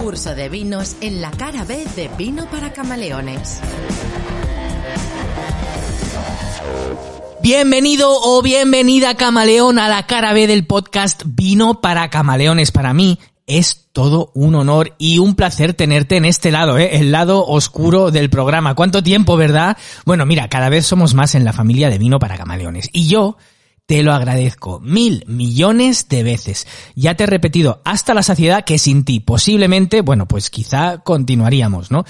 Curso de vinos en la cara B de Vino para Camaleones. Bienvenido o bienvenida camaleón a la cara B del podcast Vino para Camaleones. Para mí es todo un honor y un placer tenerte en este lado, ¿eh? el lado oscuro del programa. ¿Cuánto tiempo, verdad? Bueno, mira, cada vez somos más en la familia de Vino para Camaleones. Y yo te lo agradezco mil millones de veces. Ya te he repetido hasta la saciedad que sin ti posiblemente, bueno, pues quizá continuaríamos, ¿no?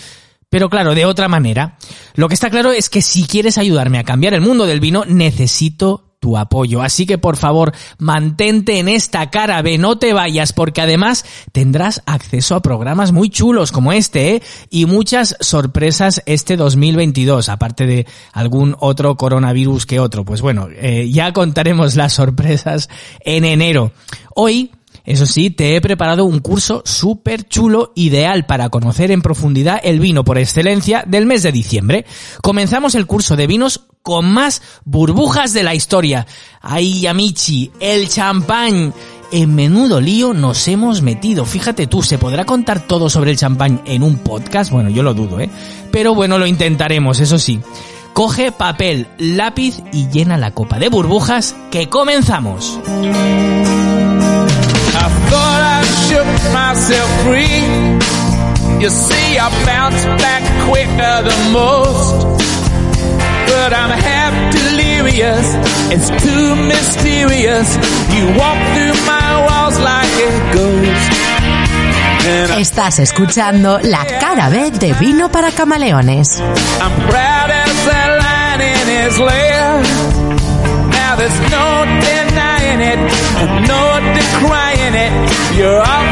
Pero claro, de otra manera. Lo que está claro es que si quieres ayudarme a cambiar el mundo del vino, necesito tu apoyo. Así que por favor, mantente en esta cara B, no te vayas, porque además tendrás acceso a programas muy chulos como este, ¿eh? Y muchas sorpresas este 2022, aparte de algún otro coronavirus que otro. Pues bueno, eh, ya contaremos las sorpresas en enero. Hoy eso sí, te he preparado un curso súper chulo, ideal para conocer en profundidad el vino por excelencia del mes de diciembre. Comenzamos el curso de vinos con más burbujas de la historia. Ay, Amici, el champán. En menudo lío nos hemos metido. Fíjate tú, ¿se podrá contar todo sobre el champán en un podcast? Bueno, yo lo dudo, ¿eh? Pero bueno, lo intentaremos, eso sí. Coge papel, lápiz y llena la copa de burbujas que comenzamos. But I'm half delirious, it's too mysterious. You walk through my walls like a ghost. Estás escuchando la cara B de Vino para Camaleones. I'm proud as a lion in his lair. Now there's no denying it, no decrying it. You're all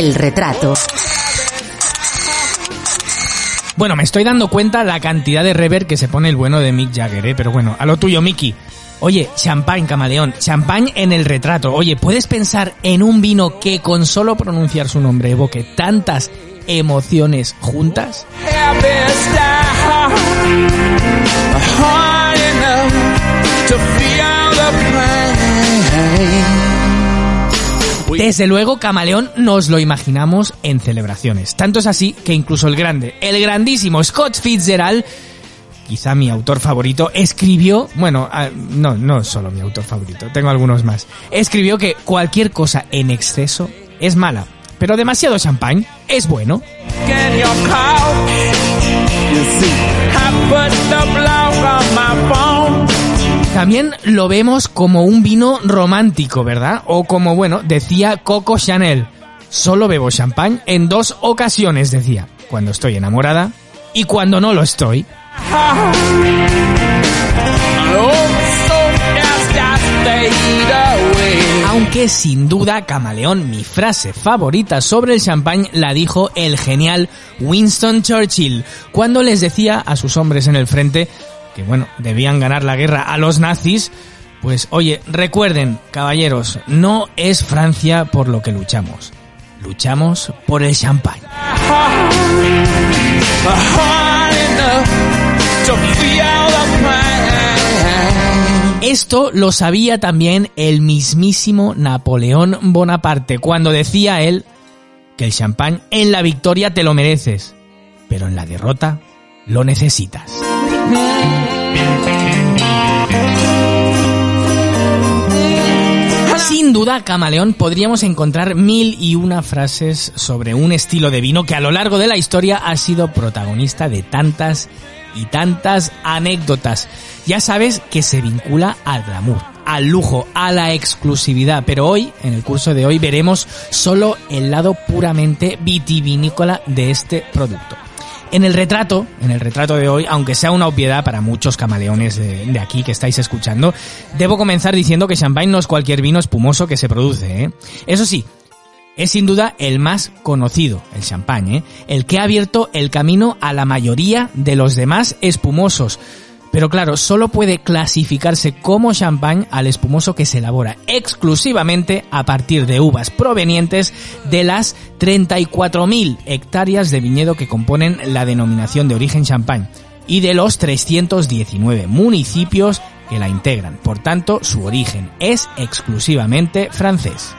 El retrato. Bueno, me estoy dando cuenta la cantidad de rever que se pone el bueno de Mick Jagger, ¿eh? Pero bueno, a lo tuyo, Mickey. Oye, champán, camaleón, champán en el retrato. Oye, ¿puedes pensar en un vino que con solo pronunciar su nombre evoque tantas emociones juntas? Desde luego, Camaleón nos lo imaginamos en celebraciones. Tanto es así que incluso el grande, el grandísimo Scott Fitzgerald, quizá mi autor favorito, escribió, bueno, ah, no, no solo mi autor favorito, tengo algunos más, escribió que cualquier cosa en exceso es mala, pero demasiado champán es bueno. También lo vemos como un vino romántico, ¿verdad? O como, bueno, decía Coco Chanel, solo bebo champán en dos ocasiones, decía, cuando estoy enamorada y cuando no lo estoy. Aunque sin duda, camaleón, mi frase favorita sobre el champán la dijo el genial Winston Churchill, cuando les decía a sus hombres en el frente que, bueno, debían ganar la guerra a los nazis, pues oye, recuerden, caballeros, no es Francia por lo que luchamos, luchamos por el champán. Esto lo sabía también el mismísimo Napoleón Bonaparte cuando decía él que el champán en la victoria te lo mereces, pero en la derrota lo necesitas. Sin duda, Camaleón, podríamos encontrar mil y una frases sobre un estilo de vino que a lo largo de la historia ha sido protagonista de tantas y tantas anécdotas. Ya sabes que se vincula al glamour, al lujo, a la exclusividad. Pero hoy, en el curso de hoy, veremos solo el lado puramente vitivinícola de este producto. En el retrato, en el retrato de hoy, aunque sea una obviedad para muchos camaleones de, aquí que estáis escuchando, debo comenzar diciendo que champagne no es cualquier vino espumoso que se produce. ¿eh? Eso sí, es sin duda el más conocido, el champagne, ¿eh? el que ha abierto el camino a la mayoría de los demás espumosos. Pero claro, solo puede clasificarse como champagne al espumoso que se elabora exclusivamente a partir de uvas provenientes de las 34.000 hectáreas de viñedo que componen la denominación de origen champagne y de los 319 municipios que la integran. Por tanto, su origen es exclusivamente francés.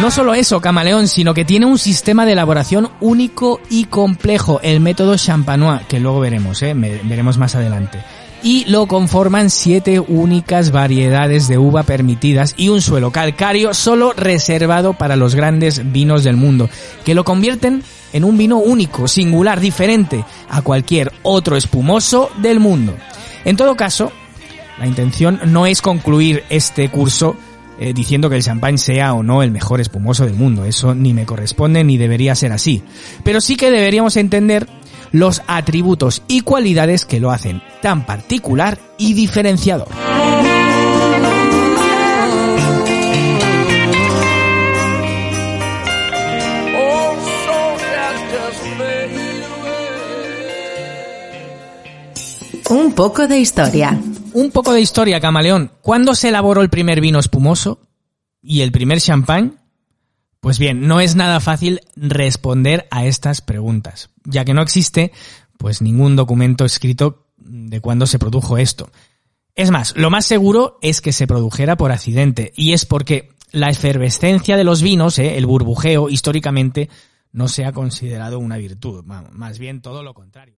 No solo eso, Camaleón, sino que tiene un sistema de elaboración único y complejo, el método Champanois, que luego veremos, ¿eh? veremos más adelante. Y lo conforman siete únicas variedades de uva permitidas y un suelo calcáreo solo reservado para los grandes vinos del mundo, que lo convierten en un vino único, singular, diferente a cualquier otro espumoso del mundo. En todo caso, la intención no es concluir este curso eh, diciendo que el champán sea o no el mejor espumoso del mundo. Eso ni me corresponde ni debería ser así. Pero sí que deberíamos entender los atributos y cualidades que lo hacen tan particular y diferenciador. Un poco de historia. Un poco de historia, camaleón. ¿Cuándo se elaboró el primer vino espumoso? ¿Y el primer champán? Pues bien, no es nada fácil responder a estas preguntas, ya que no existe pues ningún documento escrito de cuándo se produjo esto. Es más, lo más seguro es que se produjera por accidente, y es porque la efervescencia de los vinos, eh, el burbujeo, históricamente no se ha considerado una virtud, más bien todo lo contrario.